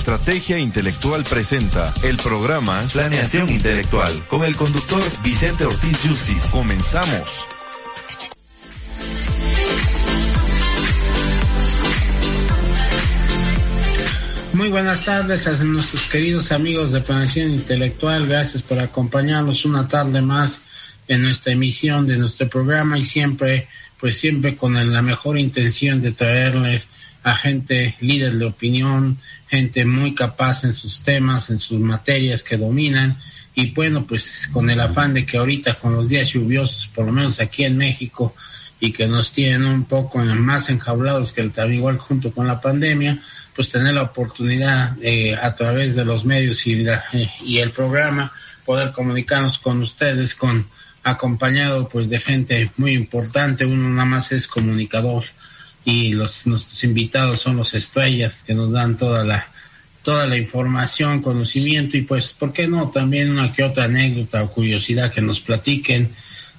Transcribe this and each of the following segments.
Estrategia Intelectual presenta el programa Planeación Intelectual con el conductor Vicente Ortiz Justice. Comenzamos. Muy buenas tardes a nuestros queridos amigos de Planeación Intelectual. Gracias por acompañarnos una tarde más en nuestra emisión de nuestro programa y siempre, pues siempre con la mejor intención de traerles a gente líder de opinión, gente muy capaz en sus temas, en sus materias que dominan. Y bueno, pues con el afán de que ahorita con los días lluviosos, por lo menos aquí en México, y que nos tienen un poco más enjaulados que el igual junto con la pandemia, pues tener la oportunidad a través de los medios y, y el programa poder comunicarnos con ustedes, con acompañado pues de gente muy importante, uno nada más es comunicador y los nuestros invitados son los estrellas que nos dan toda la toda la información, conocimiento y pues, ¿por qué no? También una que otra anécdota o curiosidad que nos platiquen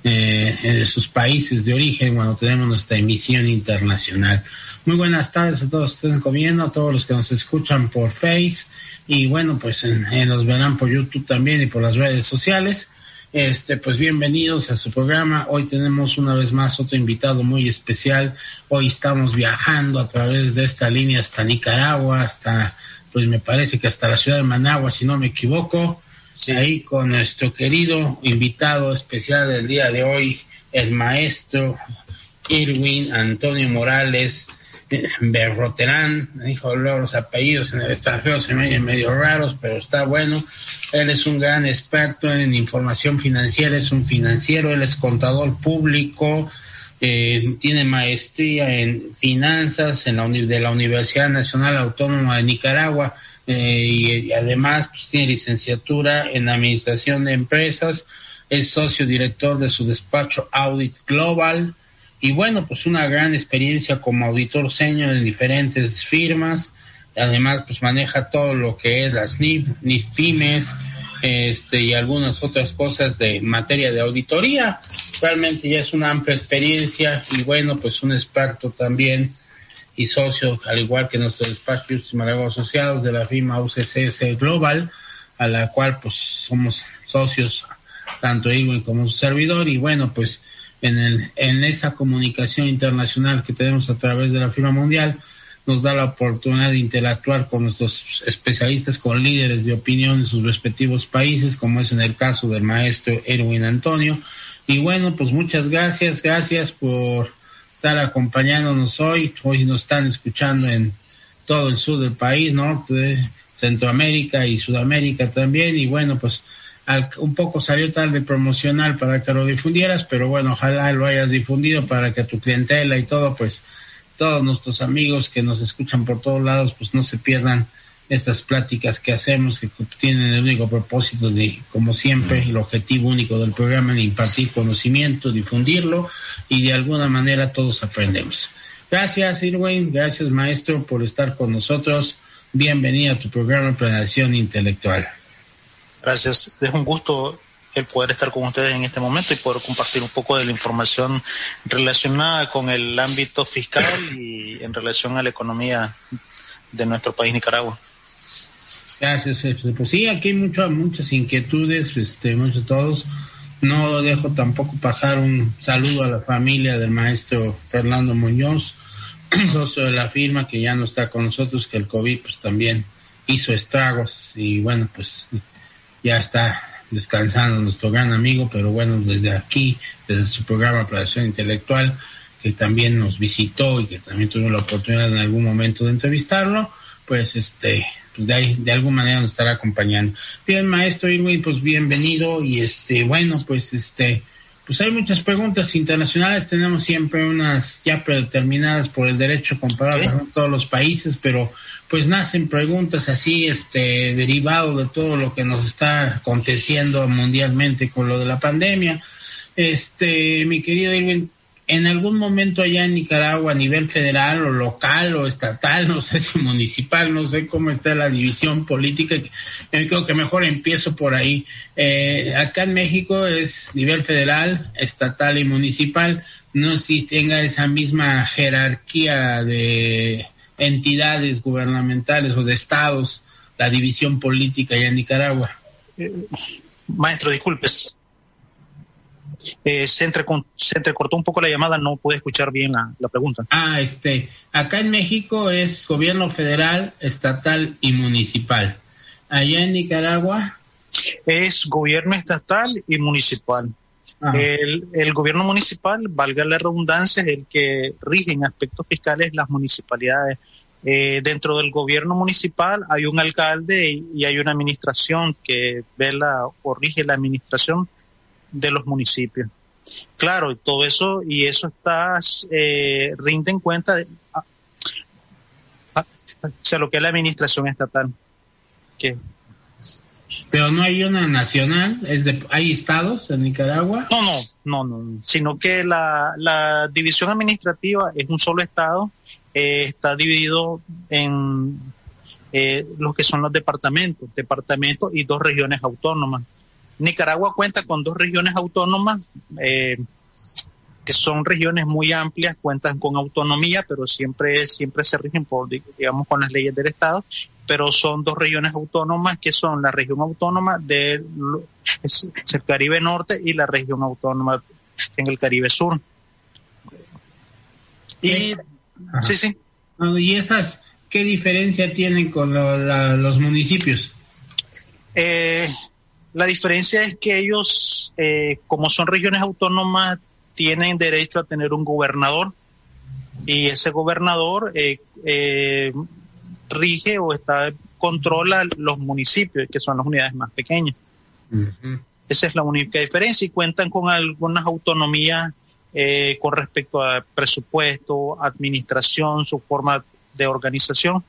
eh, de sus países de origen cuando tenemos nuestra emisión internacional. Muy buenas tardes a todos los que estén comiendo, a todos los que nos escuchan por Face y bueno, pues nos verán por YouTube también y por las redes sociales. Este, pues bienvenidos a su programa. Hoy tenemos una vez más otro invitado muy especial. Hoy estamos viajando a través de esta línea hasta Nicaragua, hasta, pues me parece que hasta la ciudad de Managua, si no me equivoco. Ahí con nuestro querido invitado especial del día de hoy, el maestro Irwin Antonio Morales Berroterán, dijo luego los apellidos en el extranjero se me oyen medio raros, pero está bueno. Él es un gran experto en información financiera, es un financiero, él es contador público, eh, tiene maestría en finanzas en la de la Universidad Nacional Autónoma de Nicaragua eh, y, además pues, tiene licenciatura en administración de empresas, es socio director de su despacho Audit Global y bueno, pues una gran experiencia como auditor senior en diferentes firmas. Además, pues maneja todo lo que es las NIF, NIF pymes, este, y algunas otras cosas de materia de auditoría. Realmente ya es una amplia experiencia y bueno, pues un experto también y socio, al igual que nuestro despacho Malago Asociados de la firma UCCS Global, a la cual pues somos socios tanto Irwin como su servidor y bueno, pues en, el, en esa comunicación internacional que tenemos a través de la firma mundial, nos da la oportunidad de interactuar con nuestros especialistas, con líderes de opinión en sus respectivos países, como es en el caso del maestro Erwin Antonio. Y bueno, pues muchas gracias, gracias por estar acompañándonos hoy. Hoy nos están escuchando en todo el sur del país, norte, Centroamérica y Sudamérica también. Y bueno, pues un poco salió tarde promocional para que lo difundieras, pero bueno, ojalá lo hayas difundido para que tu clientela y todo, pues todos nuestros amigos que nos escuchan por todos lados, pues no se pierdan estas pláticas que hacemos, que tienen el único propósito de, como siempre, el objetivo único del programa, de impartir conocimiento, difundirlo y de alguna manera todos aprendemos. Gracias, Irwin, gracias, maestro, por estar con nosotros. Bienvenido a tu programa Planeación Intelectual. Gracias. Es un gusto el poder estar con ustedes en este momento y poder compartir un poco de la información relacionada con el ámbito fiscal y en relación a la economía de nuestro país Nicaragua. Gracias. Pues sí, aquí hay mucho, muchas inquietudes, este, muchos todos. No dejo tampoco pasar un saludo a la familia del maestro Fernando Muñoz, socio de la firma que ya no está con nosotros, que el COVID pues también hizo estragos y bueno, pues ya está descansando nuestro gran amigo, pero bueno, desde aquí, desde su programa Planeación Intelectual, que también nos visitó y que también tuvo la oportunidad en algún momento de entrevistarlo, pues este, pues de, ahí, de alguna manera nos estará acompañando. Bien, maestro Irwin, pues bienvenido y este, bueno, pues este, pues hay muchas preguntas internacionales, tenemos siempre unas ya predeterminadas por el derecho comparado con todos los países, pero pues nacen preguntas así, este, derivado de todo lo que nos está aconteciendo mundialmente con lo de la pandemia. Este, mi querido Irwin, en algún momento allá en Nicaragua a nivel federal o local o estatal, no sé si municipal, no sé cómo está la división política, yo creo que mejor empiezo por ahí. Eh, acá en México es nivel federal, estatal y municipal, no si tenga esa misma jerarquía de entidades gubernamentales o de estados, la división política allá en Nicaragua. Eh, maestro, disculpes, eh, se, entrecortó un poco la llamada, no pude escuchar bien la, pregunta. Ah, este, acá en México es gobierno federal, estatal y municipal. Allá en Nicaragua. Es gobierno estatal y municipal. El, gobierno municipal, valga la redundancia, es el que rige en aspectos fiscales las municipalidades. Eh, dentro del gobierno municipal hay un alcalde y, y, hay una administración que vela o rige la administración de los municipios. Claro, todo eso y eso está eh, rinde en cuenta de lo que es la administración estatal. Que, pero no hay una nacional, es de, hay estados en Nicaragua. No, no, no, no, sino que la, la división administrativa es un solo estado, eh, está dividido en eh, los que son los departamentos, departamentos y dos regiones autónomas. Nicaragua cuenta con dos regiones autónomas, eh, que son regiones muy amplias, cuentan con autonomía, pero siempre, siempre se rigen por, digamos, con las leyes del Estado, pero son dos regiones autónomas que son la región autónoma del Caribe Norte y la región autónoma en el Caribe Sur. Y, sí, sí. ¿Y esas qué diferencia tienen con los municipios? Eh, la diferencia es que ellos, eh, como son regiones autónomas, tienen derecho a tener un gobernador y ese gobernador eh, eh, rige o está controla los municipios, que son las unidades más pequeñas. Esa es la única diferencia y cuentan con algunas autonomías con respecto a presupuesto, administración, su forma de organización.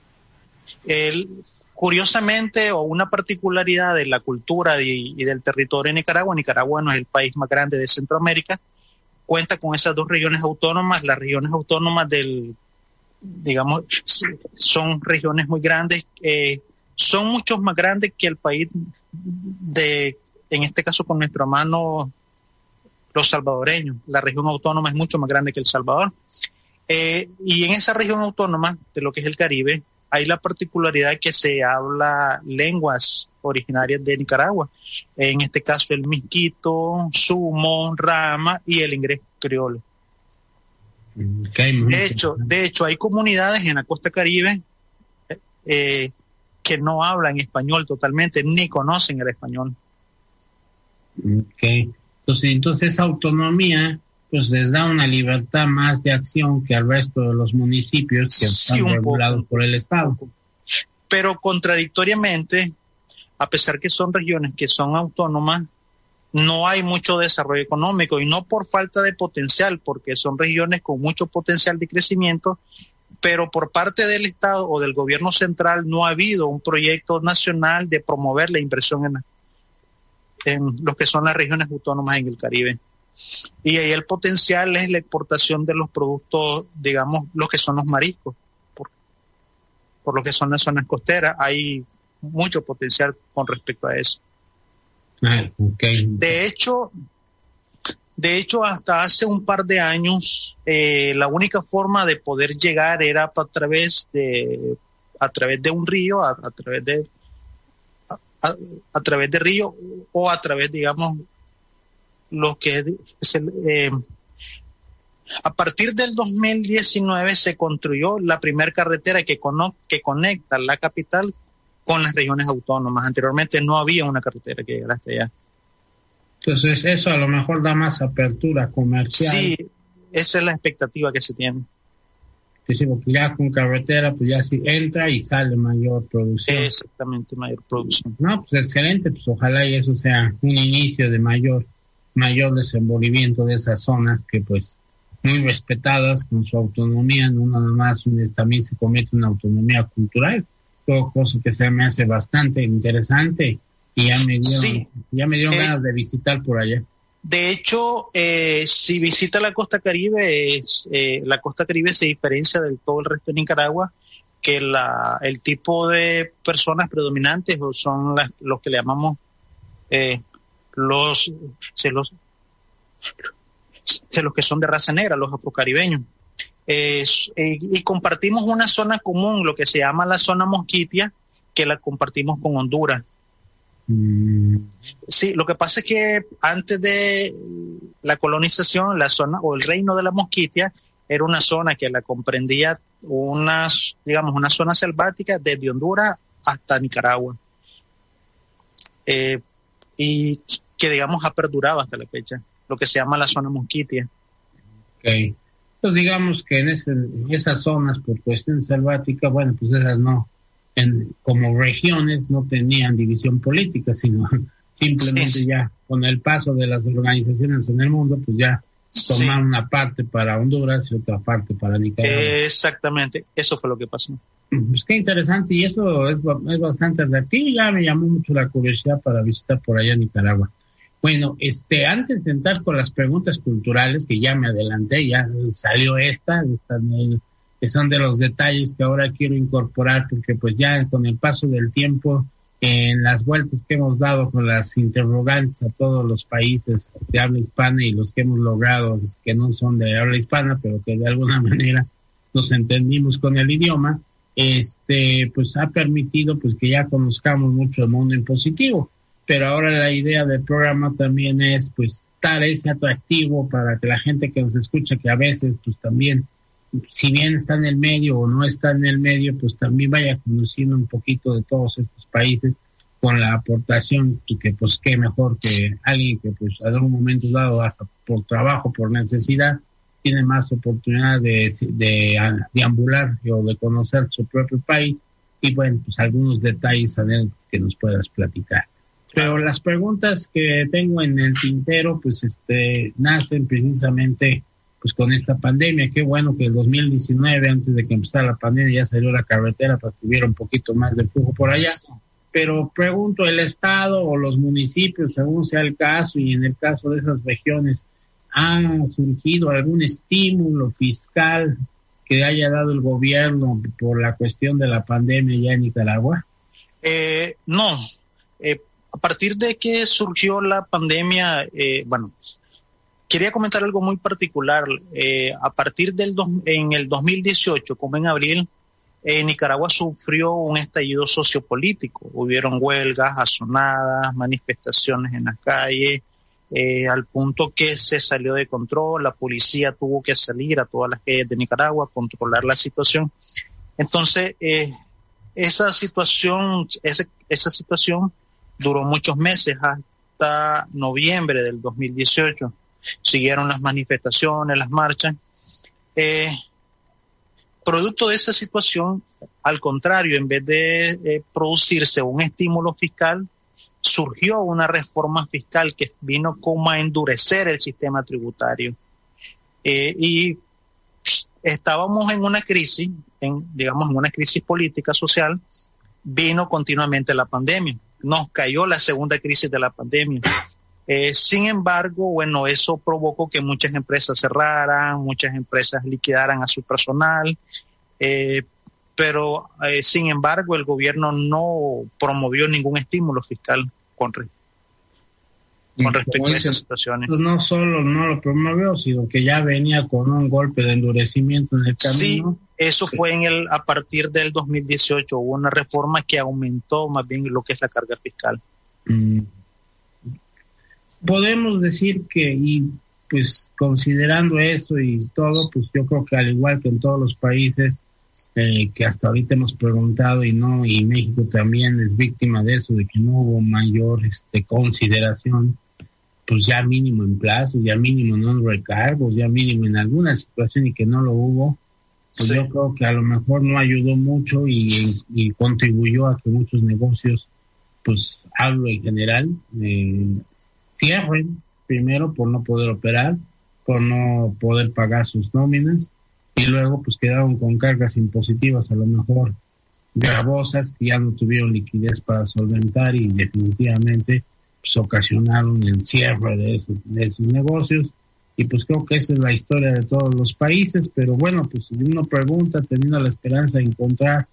Curiosamente, o una particularidad de la cultura y, del territorio de Nicaragua, Nicaragua no es el país más grande de Centroamérica, cuenta con esas dos regiones autónomas, las regiones autónomas del, digamos, son regiones muy grandes, eh, son muchos más grandes que el país de, en este caso con nuestro hermano los salvadoreños. La región autónoma es mucho más grande que El Salvador. Eh, y en esa región autónoma de lo que es el Caribe, hay la particularidad que se habla lenguas originarias de Nicaragua, en este caso el misquito, sumo, rama y el inglés criollo. de hecho, de hecho, hay comunidades en la costa caribe eh, que no hablan español totalmente, ni conocen el español. Okay. Entonces, entonces esa autonomía pues les da una libertad más de acción que al resto de los municipios que están regulados por el Estado. Pero contradictoriamente, a pesar que son regiones que son autónomas, no hay mucho desarrollo económico y no por falta de potencial, porque son regiones con mucho potencial de crecimiento, pero por parte del Estado o del gobierno central no ha habido un proyecto nacional de promover la inversión en, en lo que son las regiones autónomas en el Caribe. Y ahí el potencial es la exportación de los productos, digamos, los que son los mariscos, por, por lo que son las zonas costeras. Hay mucho potencial con respecto a eso. Ah, de hecho, de hecho, hasta hace un par de años, eh, la única forma de poder llegar era a través de, a través de un río, a, través de, a, través de río o a través, digamos, lo que es eh, a partir del 2019 se construyó la primera carretera que, que conecta la capital con las regiones autónomas. Anteriormente no había una carretera que llegara hasta allá. Entonces eso a lo mejor da más apertura comercial. Sí, esa es la expectativa que se tiene. Sí, porque ya con carretera, pues ya sí entra y sale mayor producción. Exactamente, mayor producción. No, pues excelente, pues ojalá y eso sea un inicio de mayor mayor desenvolvimiento de esas zonas que pues muy respetadas con su autonomía, no nada más también se comete una autonomía cultural, todo cosa que se me hace bastante interesante y ya me dieron, ya me dieron eh, ganas de visitar por allá. De hecho, eh, si visita la costa caribe, eh, la costa caribe se diferencia del todo el resto de Nicaragua, que la, el tipo de personas predominantes son las, los que le llamamos los, los, los que son de raza negra, los afrocaribeños. y compartimos una zona común, lo que se llama la zona mosquitia, que la compartimos con Honduras. Sí, lo que pasa es que antes de la colonización, la zona o el reino de la Mosquitia era una zona que la comprendía unas, digamos, una zona selvática desde Honduras hasta Nicaragua. Eh, y que, digamos, ha perdurado hasta la fecha, lo que se llama la zona Mosquitia. Ok. Pues digamos que en esas zonas, por cuestión selvática, bueno, pues esas no, en, como regiones no tenían división política, sino simplemente ya con el paso de las organizaciones en el mundo, pues ya tomaron una parte para Honduras y otra parte para Nicaragua. Exactamente, eso fue lo que pasó. Pues qué interesante y eso es, es bastante atractivo ya me llamó mucho la curiosidad para visitar por allá Nicaragua. Bueno, este, antes de entrar con las preguntas culturales, que ya me adelanté, ya salió esta, esta que son de los detalles que ahora quiero incorporar porque pues ya con el paso del tiempo en las vueltas que hemos dado con las interrogantes a todos los países de habla hispana y los que hemos logrado que no son de habla hispana pero que de alguna manera nos entendimos con el idioma este pues ha permitido pues que ya conozcamos mucho el mundo en positivo. Pero ahora la idea del programa también es pues dar ese atractivo para que la gente que nos escucha que a veces pues también si bien está en el medio o no está en el medio, pues también vaya conociendo un poquito de todos estos países con la aportación y que pues qué mejor que alguien que pues en algún momento dado hasta por trabajo, por necesidad, tiene más oportunidad de, de, deambular o de conocer su propio país y bueno, pues algunos detalles que nos puedas platicar. Pero las preguntas que tengo en el tintero pues este nacen precisamente pues con esta pandemia. Qué bueno que el 2019, antes de que empezara la pandemia, ya salió la carretera para que hubiera un poquito más de flujo por allá. Pero pregunto, ¿el Estado o los municipios, según sea el caso, y en el caso de esas regiones, ¿ha surgido algún estímulo fiscal que haya dado el gobierno por la cuestión de la pandemia ya en Nicaragua? Eh, no. Eh, a partir de que surgió la pandemia, eh, bueno, Quería comentar algo muy particular. Eh, a partir del en el 2018, como en abril, eh, Nicaragua sufrió un estallido sociopolítico. Hubieron huelgas, azonadas, manifestaciones en las calles, eh, al punto que se salió de control. La policía tuvo que salir a todas las calles de Nicaragua a controlar la situación. Entonces, esa situación, esa situación duró muchos meses hasta noviembre del 2018 siguieron las manifestaciones, las marchas. Eh, producto de esa situación, al contrario, en vez de eh, producirse un estímulo fiscal, surgió una reforma fiscal que vino como a endurecer el sistema tributario. Eh, y estábamos en una crisis, en, digamos, en una crisis política, social, vino continuamente la pandemia. Nos cayó la segunda crisis de la pandemia. Eh, sin embargo, bueno, eso provocó que muchas empresas cerraran, muchas empresas liquidaran a su personal, eh, pero eh, sin embargo el gobierno no promovió ningún estímulo fiscal con, respecto a esas situaciones. Pues no solo no lo promovió, sino que ya venía con un golpe de endurecimiento en el camino. Sí, eso fue en el a partir del 2018 hubo una reforma que aumentó más bien lo que es la carga fiscal. Mm podemos decir que, y pues considerando eso y todo, pues yo creo que al igual que en todos los países eh, que hasta ahorita hemos preguntado y no, y México también es víctima de eso, de que no hubo mayor este, consideración, pues ya mínimo en plazo, ya mínimo en recargos, ya mínimo en alguna situación y que no lo hubo, pues yo creo que a lo mejor no ayudó mucho y, y contribuyó a que muchos negocios, pues hablo en general, eh, cierren, primero por no poder operar, por no poder pagar sus nóminas y luego pues quedaron con cargas impositivas a lo mejor gravosas que ya no tuvieron liquidez para solventar y definitivamente pues ocasionaron el cierre de, de sus negocios. Y pues creo que esa es la historia de todos los países, pero bueno, pues si uno pregunta teniendo la esperanza de encontrar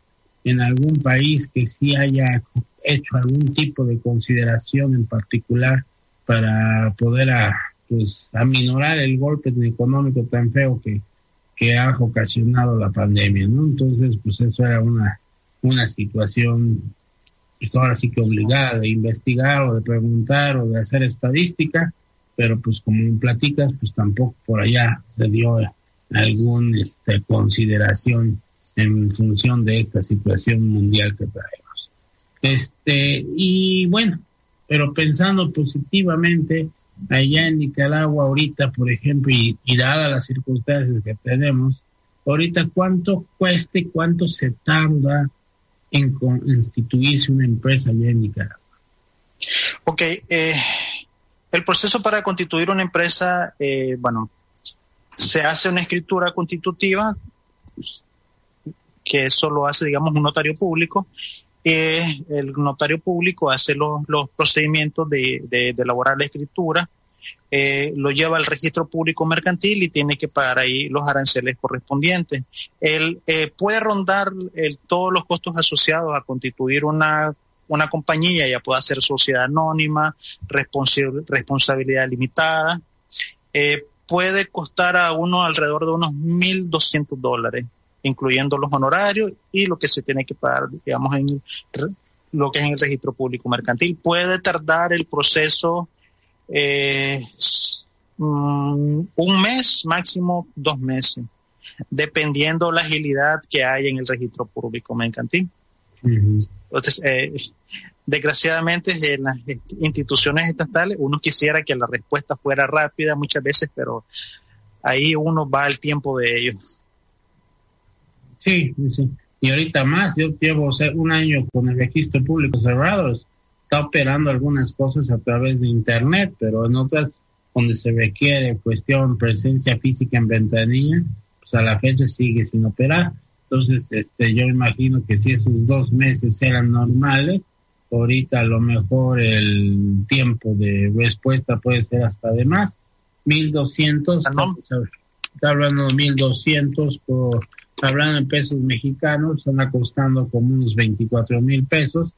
en algún país que sí haya hecho algún tipo de consideración en particular para poder a, pues aminorar el golpe económico tan feo que, que ha ocasionado la pandemia, ¿no? Entonces, pues eso era una, una situación, pues ahora sí que obligada de investigar o de preguntar o de hacer estadística, pero pues como platicas, pues tampoco por allá se dio alguna este, consideración en función de esta situación mundial que traemos. Este, y bueno, pero pensando positivamente, allá en Nicaragua ahorita, por ejemplo, y, dadas las circunstancias que tenemos, ahorita cuánto cueste, cuánto se tarda en instituirse una empresa allá en Nicaragua. Ok, eh, el proceso para constituir una empresa, eh, bueno, se hace una escritura constitutiva, que eso lo hace, digamos, un notario público. Eh, el notario público hace los, procedimientos de, elaborar la escritura, eh, lo lleva al registro público mercantil y tiene que pagar ahí los aranceles correspondientes. Él puede rondar todos los costos asociados a constituir una una compañía ya puede ser sociedad anónima, responsabilidad limitada, eh, puede costar a uno alrededor de unos 1.200 dólares, incluyendo los honorarios y lo que se tiene que pagar, digamos, en lo que es en el registro público mercantil. Puede tardar el proceso eh, mm, un mes, máximo dos meses, dependiendo la agilidad que hay en el registro público mercantil. Entonces, eh, desgraciadamente en las instituciones estatales uno quisiera que la respuesta fuera rápida muchas veces, pero ahí uno va al tiempo de ellos. Sí, sí. Y ahorita más, yo llevo un año con el registro público cerrado, está operando algunas cosas a través de Internet, pero en otras donde se requiere cuestión presencia física en ventanilla, pues a la fecha sigue sin operar. Entonces, este, yo imagino que si esos dos meses eran normales, ahorita a lo mejor el tiempo de respuesta puede ser hasta de más. 1200, ah, está hablando de 1200 por, hablando en pesos mexicanos, están costando como unos 24 mil pesos.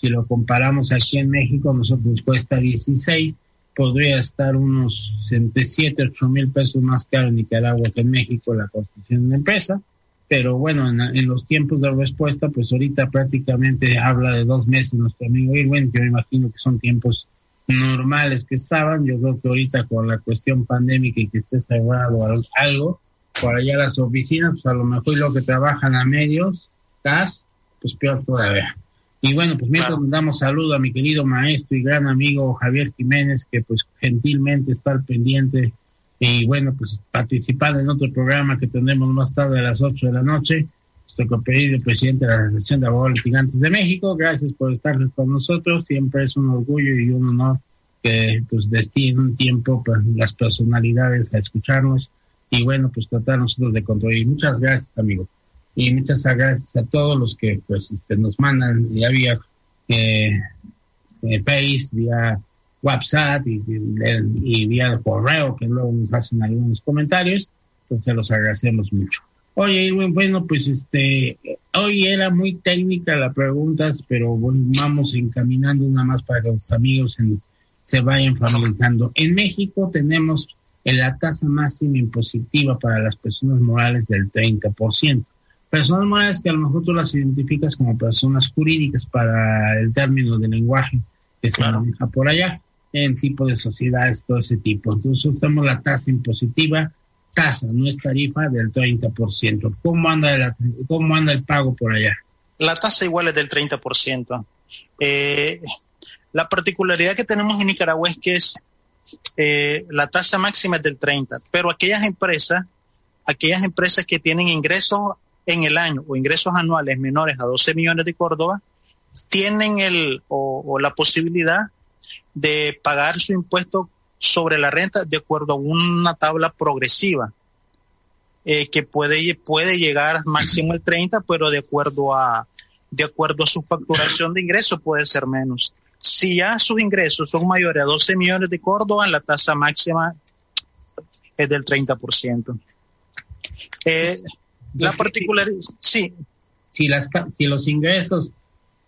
Si lo comparamos aquí en México, nosotros cuesta 16, podría estar unos 7, 8 mil pesos más caro en Nicaragua que en México la construcción de una empresa pero bueno, en, los tiempos de respuesta, pues ahorita prácticamente habla de dos meses nuestro amigo Irwin, yo imagino que son tiempos normales que estaban, yo creo que ahorita con la cuestión pandémica y que esté cerrado algo, por allá las oficinas, pues a lo mejor lo que trabajan a medios, gas, pues peor todavía. Y bueno, pues mientras damos saludo a mi querido maestro y gran amigo Javier Jiménez, que pues gentilmente está al pendiente y bueno, pues participar en otro programa que tendremos más tarde a las 8 de la noche. Con pedido presidente de la Asociación de Abogados Litigantes de México. Gracias por estar con nosotros. Siempre es un orgullo y un honor que pues destinen un tiempo pues, las personalidades a escucharnos y bueno, pues tratar nosotros de contribuir. Muchas gracias, amigo. Y muchas gracias a todos los que pues este, nos mandan ya vía eh, eh, vía WhatsApp y, y, vía correo, que luego nos hacen algunos comentarios, pues se los agradecemos mucho. Oye, bueno, pues este, hoy era muy técnica la preguntas, pero bueno, vamos encaminando una más para que los amigos se vayan familiarizando. En México tenemos la tasa máxima impositiva para las personas morales del 30%. Personas morales que a lo mejor tú las identificas como personas jurídicas para el término de lenguaje que se maneja por allá en tipo de sociedades, todo ese tipo. Entonces usamos la tasa impositiva, tasa, no es tarifa, del 30%. ¿Cómo anda, cómo anda el pago por allá? La tasa igual es del 30%. Eh, la particularidad que tenemos en Nicaragua es que es eh, la tasa máxima es del 30, pero aquellas empresas, aquellas empresas que tienen ingresos en el año o ingresos anuales menores a 12 millones de Córdoba, tienen el o la posibilidad de pagar su impuesto sobre la renta de acuerdo a una tabla progresiva eh, que puede, puede llegar máximo el 30, pero de acuerdo a de acuerdo a su facturación de ingresos puede ser menos. Si ya sus ingresos son mayores a 12 millones de Córdoba, la tasa máxima es del 30%. Eh, la particularidad, sí. Si, las, si los ingresos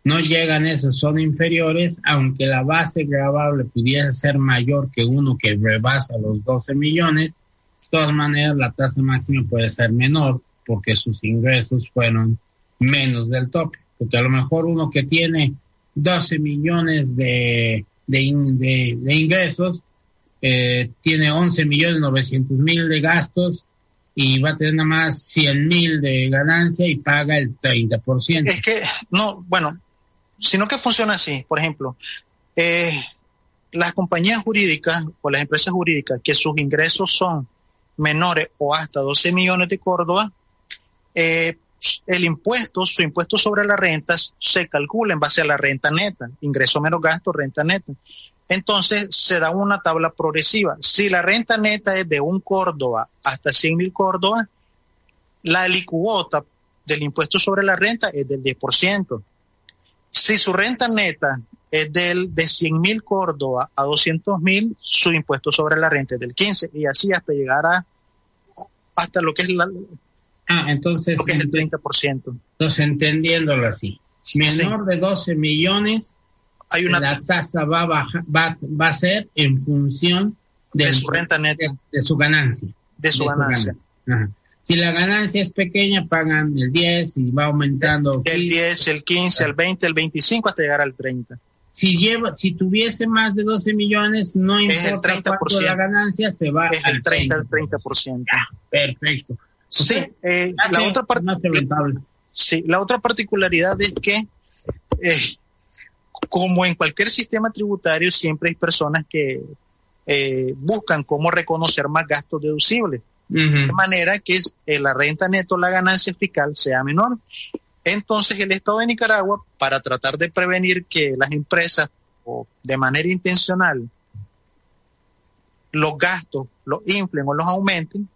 no llegan a eso, son inferiores, aunque la base grabable pudiese ser mayor que uno que rebasa los 12 millones, de todas maneras la tasa máxima puede ser menor porque sus ingresos fueron menos del tope. Porque a lo mejor uno que tiene 12 millones de, de, ingresos, eh, tiene 11 millones 900 mil de gastos y va a tener nada más 100 mil de ganancia y paga el 30%. Es que, no, bueno, sino que funciona así. Por ejemplo, eh, las compañías jurídicas o las empresas jurídicas que sus ingresos son menores o hasta 12 millones de Córdoba, eh, el impuesto, su impuesto sobre las rentas se calcula en base a la renta neta, ingreso menos gasto, renta neta. Entonces se da una tabla progresiva. Si la renta neta es de un Córdoba hasta 100 mil Córdoba, la alicuota del impuesto sobre la renta es del 10%. Si su renta neta es del, de 100 mil Córdoba a 200 mil, su impuesto sobre la renta es del 15 y así hasta llegar a hasta lo que es la ah, entonces, lo que es el 30%. Entonces, entendiéndolo así, menor de 12 millones hay una la tasa va a, va, va a ser en función de, su renta neta. De, su ganancia. De su, ganancia. Si la ganancia es pequeña, pagan el 10 y va aumentando. El, 10, el 15, el 20, el 25 hasta llegar al 30. Si lleva, si tuviese más de 12 millones, no importa el 30%. cuánto la ganancia, se va es el 30 al 30%. perfecto. Sí, eh, la otra parte, sí, la otra particularidad es que eh, como en cualquier sistema tributario, siempre hay personas que eh, buscan cómo reconocer más gastos deducibles, de manera que eh, la renta neto, la ganancia fiscal sea menor. Entonces, el Estado de Nicaragua, para tratar de prevenir que las empresas, o de manera intencional, los gastos los inflen o los aumenten,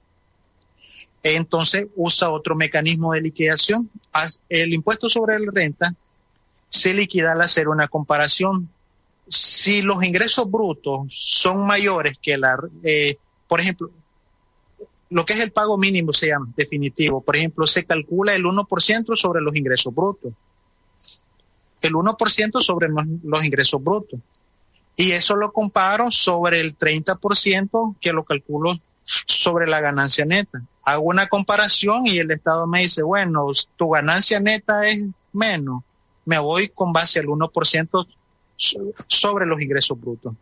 entonces usa otro mecanismo de liquidación. El impuesto sobre la renta se liquida al hacer una comparación. Si los ingresos brutos son mayores que la, eh, por ejemplo, lo que es el pago mínimo se llama definitivo. Por ejemplo, se calcula el 1% sobre los ingresos brutos. El 1% sobre los ingresos brutos. Y eso lo comparo sobre el 30% que lo calculo sobre la ganancia neta. Hago una comparación y el Estado me dice, bueno, tu ganancia neta es menos me voy con base al 1% sobre los ingresos brutos.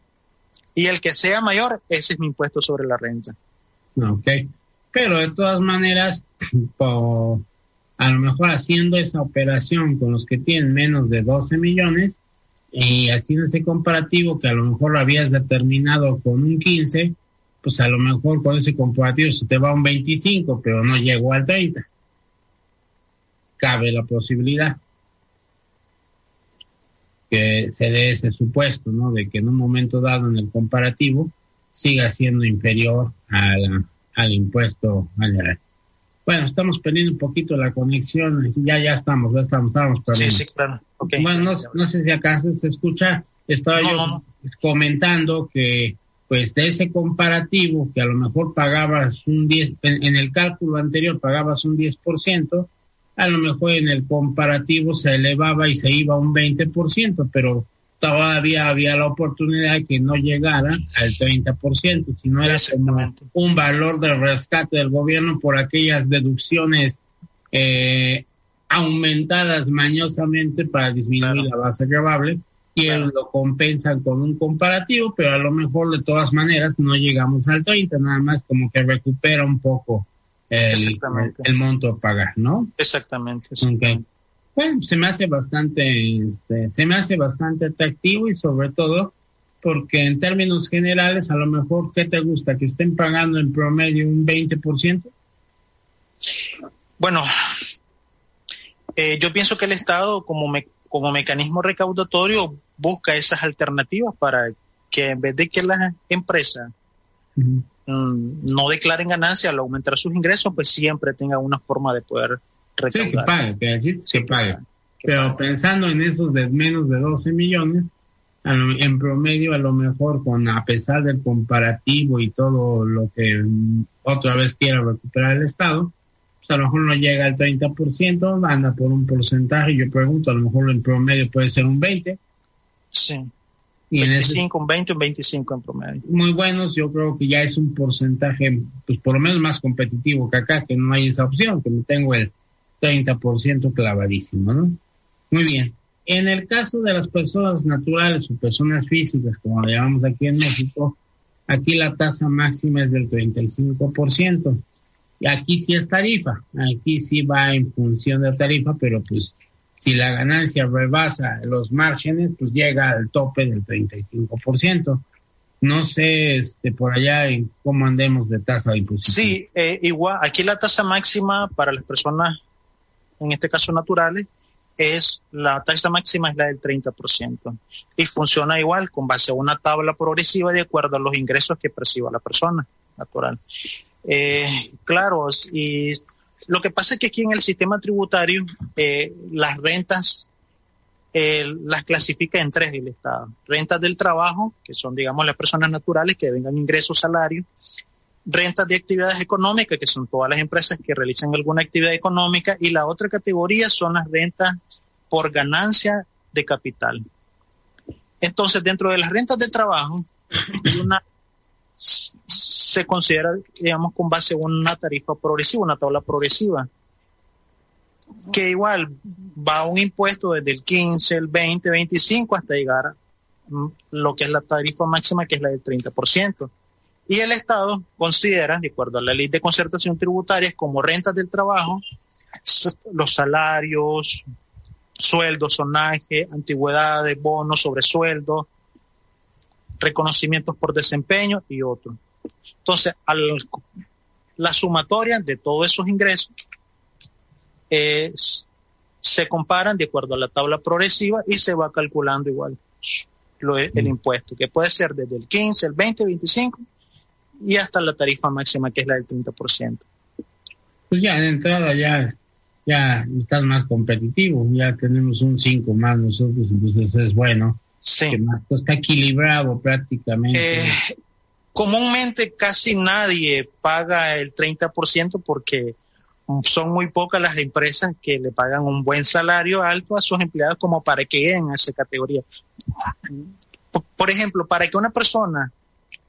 Y el que sea mayor, ese es mi impuesto sobre la renta. Ok. Pero de todas maneras, a lo mejor haciendo esa operación con los que tienen menos de 12 millones y haciendo ese comparativo que a lo mejor lo habías determinado con un 15, pues a lo mejor con ese comparativo se te va un 25, pero no llegó al 30. Cabe la posibilidad que se dé ese supuesto, ¿no? De que en un momento dado en el comparativo siga siendo inferior al, al impuesto Bueno, estamos perdiendo un poquito la conexión, ya, ya estamos, ya estamos, estamos perdiendo. Sí, sí, claro. Bueno, no, sé si acá se escucha, estaba yo comentando que pues de ese comparativo que a lo mejor pagabas un 10, en, el cálculo anterior pagabas un 10%, a lo mejor en el comparativo se elevaba y se iba a un 20%, pero todavía había la oportunidad de que no llegara al 30%, si no era como un valor de rescate del gobierno por aquellas deducciones eh, aumentadas mañosamente para disminuir la base grabable y lo compensan con un comparativo, pero a lo mejor de todas maneras no llegamos al 30, nada más como que recupera un poco el, el, monto a pagar, ¿no? Exactamente. Bueno, se me hace bastante, este, se me hace bastante atractivo y sobre todo porque en términos generales, a lo mejor, ¿qué te gusta? ¿Que estén pagando en promedio un 20%? Bueno, eh, yo pienso que el Estado como, me, como mecanismo recaudatorio busca esas alternativas para que en vez de que las empresas mm, no declaren ganancia al aumentar sus ingresos, pues siempre tengan una forma de poder recaudar. Sí, que pague, que pague. Pero pensando en esos de menos de 12 millones, en promedio a lo mejor con a pesar del comparativo y todo lo que otra vez quiera recuperar el Estado, a lo mejor no llega al 30%, anda por un porcentaje, yo pregunto, a lo mejor en promedio puede ser un 20%. Sí. Y 25, un 20, un 25 en promedio. Muy buenos, yo creo que ya es un porcentaje, pues por lo menos más competitivo que acá, que no hay esa opción, que no tengo el 30% clavadísimo, ¿no? Muy bien. En el caso de las personas naturales o personas físicas, como lo llamamos aquí en México, aquí la tasa máxima es del 35%. Aquí sí es tarifa, aquí sí va en función de tarifa, pero pues si la ganancia rebasa los márgenes, pues llega al tope del 35%. No sé este, por allá cómo andemos de tasa de imposición. Sí, eh, igual, aquí la tasa máxima para las personas, en este caso naturales, es la tasa máxima es la del 30% y funciona igual con base a una tabla progresiva de acuerdo a los ingresos que perciba la persona natural. Eh, claro, y lo que pasa es que aquí en el sistema tributario eh, las rentas eh, las clasifica en tres el Estado. Rentas del trabajo, que son, digamos, las personas naturales que vengan ingresos, salarios, rentas de actividades económicas, que son todas las empresas que realizan alguna actividad económica, y la otra categoría son las rentas por ganancia de capital. Entonces, dentro de las rentas de trabajo, una, se considera, digamos, con base en una tarifa progresiva, una tabla progresiva, que igual va a un impuesto desde el 15, el 20, 25 hasta llegar a lo que es la tarifa máxima, que es la del 30%. Y el Estado considera, de acuerdo a la ley de concertación tributaria, como rentas del trabajo, los salarios, sueldos, sonaje, antigüedades, bonos, sobresueldos, reconocimientos por desempeño y otros. Entonces, la sumatoria de todos esos ingresos se comparan de acuerdo a la tabla progresiva y se va calculando igual el impuesto, que puede ser desde el 15, el 20, 25 y hasta la tarifa máxima que es la del 30%. Pues ya de entrada ya, ya estás más competitivo, ya tenemos un 5 más nosotros, entonces es bueno. Sí. Pues está equilibrado prácticamente. Eh, comúnmente casi nadie paga el 30% porque son muy pocas las empresas que le pagan un buen salario alto a sus empleados como para que lleguen a esa categoría. por ejemplo, para que una persona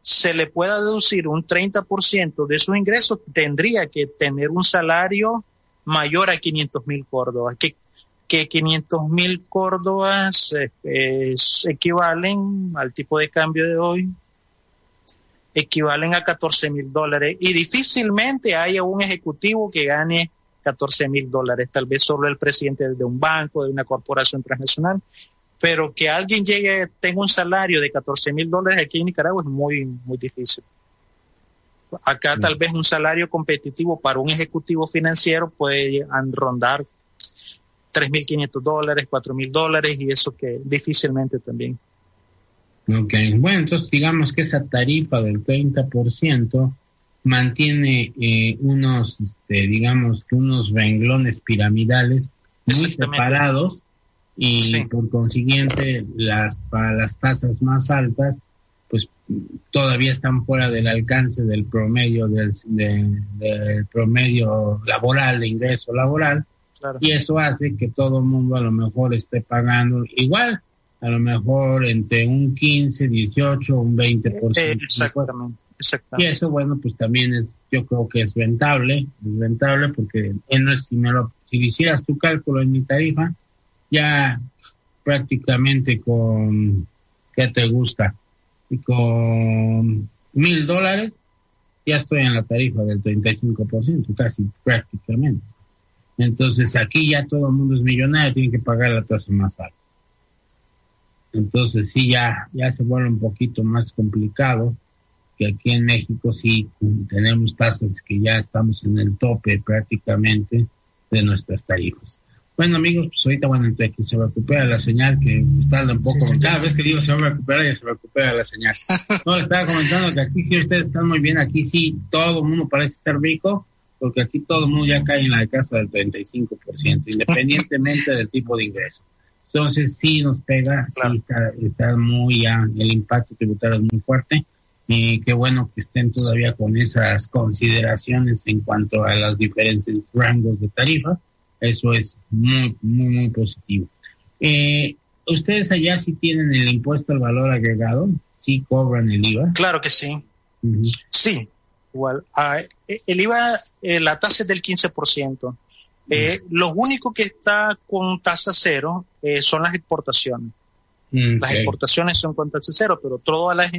se le pueda deducir un 30% de sus ingresos, tendría que tener un salario mayor a 500 mil córdobas, que, que 500 mil córdobas eh, equivalen al tipo de cambio de hoy, equivalen a 14 mil dólares. Y difícilmente haya un ejecutivo que gane 14 mil dólares, tal vez solo el presidente de un banco, de una corporación transnacional, pero que alguien llegue, tenga un salario de 14 mil dólares aquí en Nicaragua es muy, muy difícil. Acá tal vez un salario competitivo para un ejecutivo financiero puede rondar 3.500 dólares, 4.000 dólares y eso que difícilmente también. Ok, bueno, entonces digamos que esa tarifa del 30% mantiene eh, unos, este, digamos que unos renglones piramidales muy separados y por consiguiente las para las tasas más altas pues todavía están fuera del alcance del promedio del, promedio laboral de ingreso laboral y eso hace que todo el mundo a lo mejor esté pagando igual a lo mejor entre un 15 18 un 20 por ciento exactamente, y eso bueno pues también es yo creo que es rentable es rentable porque en, si me lo si hicieras tu cálculo en mi tarifa ya prácticamente con, ¿qué te gusta? Y con mil dólares ya estoy en la tarifa del 35%, casi prácticamente. Entonces aquí ya todo el mundo es millonario, tiene que pagar la tasa más alta. Entonces sí, ya, ya se vuelve un poquito más complicado, que aquí en México sí tenemos tasas que ya estamos en el tope prácticamente de nuestras tarifas. Bueno, amigos, pues ahorita, bueno, entre que se recupera la señal, que tarda un poco, cada vez que digo se va a recuperar, ya se recupera la señal. No, le estaba comentando que aquí sí ustedes están muy bien, aquí sí todo el mundo parece ser rico, porque aquí todo el mundo ya cae en la casa del 35%, independientemente del tipo de ingreso. Entonces sí nos pega, sí está, está muy, ya, el impacto tributario es muy fuerte y qué bueno que estén todavía con esas consideraciones en cuanto a los diferentes rangos de tarifa. Eso es muy, muy, muy positivo. Eh, ¿Ustedes allá sí tienen el impuesto al valor agregado? ¿Sí cobran el IVA? Claro que sí. Sí, igual. Ah, el IVA, eh, la tasa es del 15%. Eh, lo único que está con tasa cero eh, son las exportaciones. Las exportaciones son con tasa cero, pero todas las,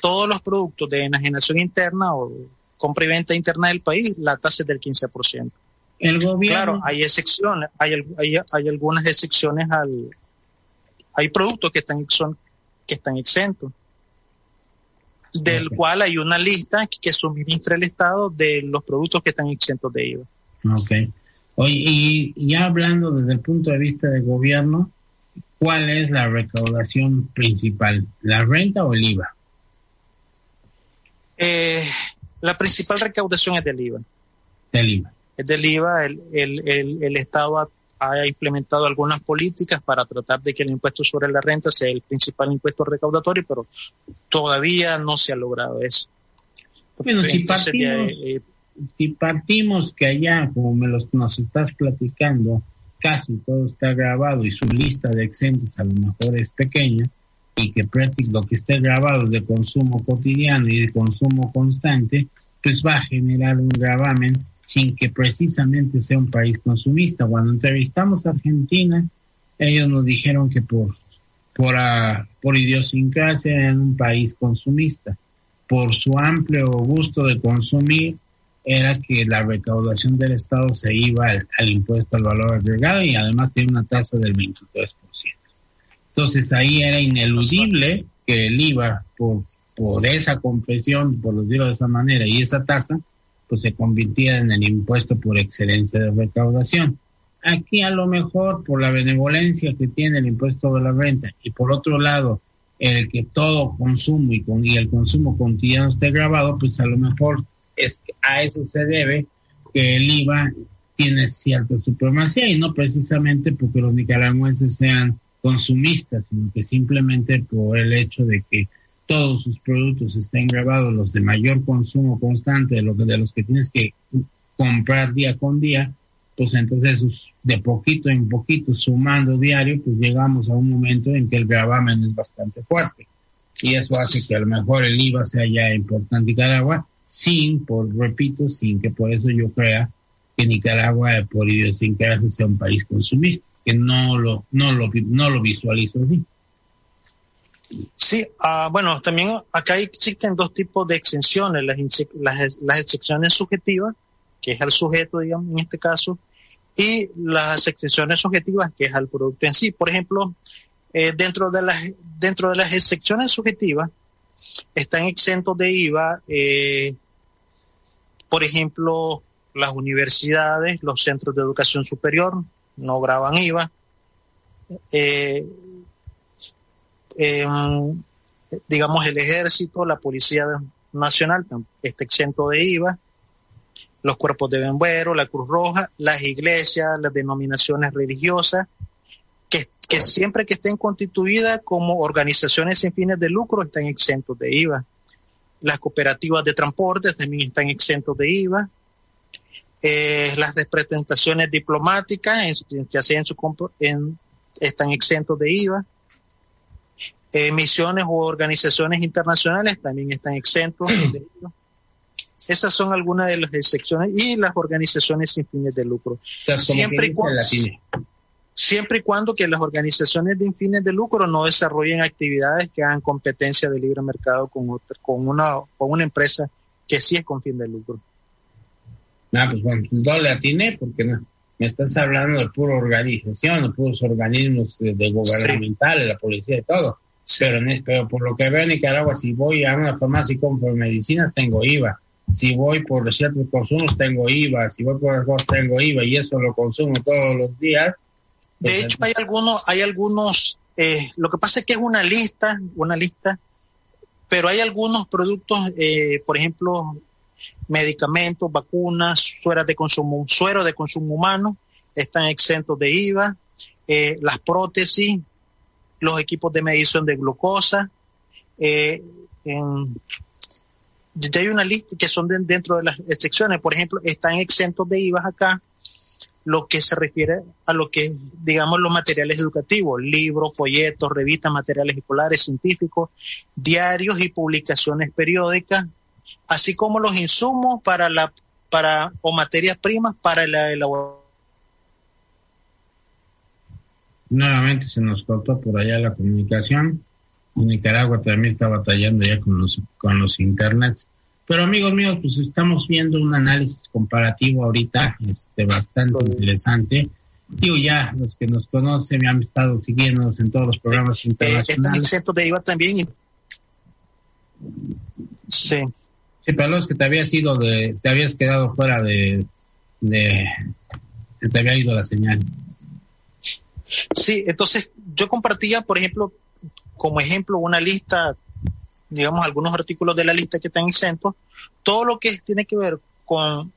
todos los productos de enajenación interna o compra y venta interna del país, la tasa es del 15%. El gobierno. Claro, hay excepciones, hay, hay, hay algunas excepciones al. Hay productos que están, son, que están exentos, del cual hay una lista que suministra el Estado de los productos que están exentos de IVA. Ok. Oye, y ya hablando desde el punto de vista del gobierno, ¿cuál es la recaudación principal? ¿La renta o el IVA? Eh, la principal recaudación es del IVA. Del IVA. Es del IVA. El, el, el, Estado ha, ha, implementado algunas políticas para tratar de que el impuesto sobre la renta sea el principal impuesto recaudatorio, pero todavía no se ha logrado eso. Bueno, si partimos, eh, si partimos que allá, como me los, nos estás platicando, casi todo está grabado y su lista de exentos a lo mejor es pequeña, y que lo que esté grabado de consumo cotidiano y de consumo constante, pues va a generar un gravamen sin que precisamente sea un país consumista. Cuando entrevistamos a Argentina, ellos nos dijeron que por, por, uh, por idiosincrasia eran un país consumista. Por su amplio gusto de consumir, era que la recaudación del Estado se iba al, al impuesto al valor agregado y además tiene una tasa del 23%. Entonces ahí era ineludible que el IVA, por, por esa confesión, por decirlo de esa manera, y esa tasa, pues se convirtiera en el impuesto por excelencia de recaudación. Aquí a lo mejor por la benevolencia que tiene el impuesto de la renta y por otro lado el que todo consumo y, con, el consumo cotidiano esté grabado, pues a lo mejor es a eso se debe que el IVA tiene cierta supremacía y no precisamente porque los nicaragüenses sean consumistas, sino que simplemente por el hecho de que todos sus productos estén grabados, los de mayor consumo constante, de, lo de los que tienes que comprar día con día, pues entonces de poquito en poquito, sumando diario, pues llegamos a un momento en que el gravamen es bastante fuerte. Y eso hace que a lo mejor el IVA sea ya importante Nicaragua, sin, por repito, sin que por eso yo crea que Nicaragua, por idiosincrasia, sea un país consumista que no lo, no lo, no lo visualizo así. Sí, uh, bueno, también acá existen dos tipos de exenciones, las, las, excepciones subjetivas, que es al sujeto, digamos, en este caso, y las exenciones subjetivas, que es al producto en sí. Por ejemplo, eh, dentro, de las, dentro de las excepciones subjetivas, están exentos de IVA, eh, por ejemplo, las universidades, los centros de educación superior, no graban IVA. Eh, digamos, el ejército, la Policía Nacional está exento de IVA, los cuerpos de bomberos, la Cruz Roja, las iglesias, las denominaciones religiosas, que, que siempre que estén constituidas como organizaciones sin fines de lucro están exentos de IVA. Las cooperativas de transporte también están exentos de IVA eh, las representaciones diplomáticas que hacen su están exentos de IVA. Eh, misiones u organizaciones internacionales también están exentos de IVA. Esas son algunas de las excepciones y las organizaciones sin fines de lucro. Siempre y, cuando, siempre y cuando que las organizaciones sin fines de lucro no desarrollen actividades que hagan competencia de libre mercado con, otra, con, una, con una empresa que sí es con fin de lucro. Ah, pues bueno, no le atiné porque no, me estás hablando de pura organización, de puros organismos de, gubernamentales, la policía y todo. Pero, pero por lo que veo en Nicaragua, si voy a una farmacia y compro medicinas, tengo IVA. Si voy por ciertos consumos, tengo IVA. Si voy por cosas, tengo IVA. Y eso lo consumo todos los días. De hecho, hay algunos, hay algunos, eh, lo que pasa es que es una lista, una lista, pero hay algunos productos, eh, por ejemplo, medicamentos, vacunas, sueros de consumo, suero de consumo humano, están exentos de IVA, eh, las prótesis, los equipos de medición de glucosa, eh, ya hay una lista que son dentro de las excepciones, por ejemplo, están exentos de IVA acá lo que se refiere a lo que, digamos, los materiales educativos, libros, folletos, revistas, materiales escolares, científicos, diarios y publicaciones periódicas, así como los insumos para la, para, o materias primas para la elaboración. Nuevamente se nos cortó por allá la comunicación. Nicaragua también está batallando ya con los, con los internets. Pero amigos míos, pues estamos viendo un análisis comparativo ahorita, este, bastante interesante. Digo, ya los que nos conocen me han estado siguiendo en todos los programas eh, internacionales. Eh, de IVA también. Sí. Sí, pero los que te habías ido de, te habías quedado fuera de, de, se te había ido la señal. Sí, entonces yo compartía, por ejemplo, como ejemplo, una lista digamos, algunos artículos de la lista que están exentos, todo lo que tiene que ver con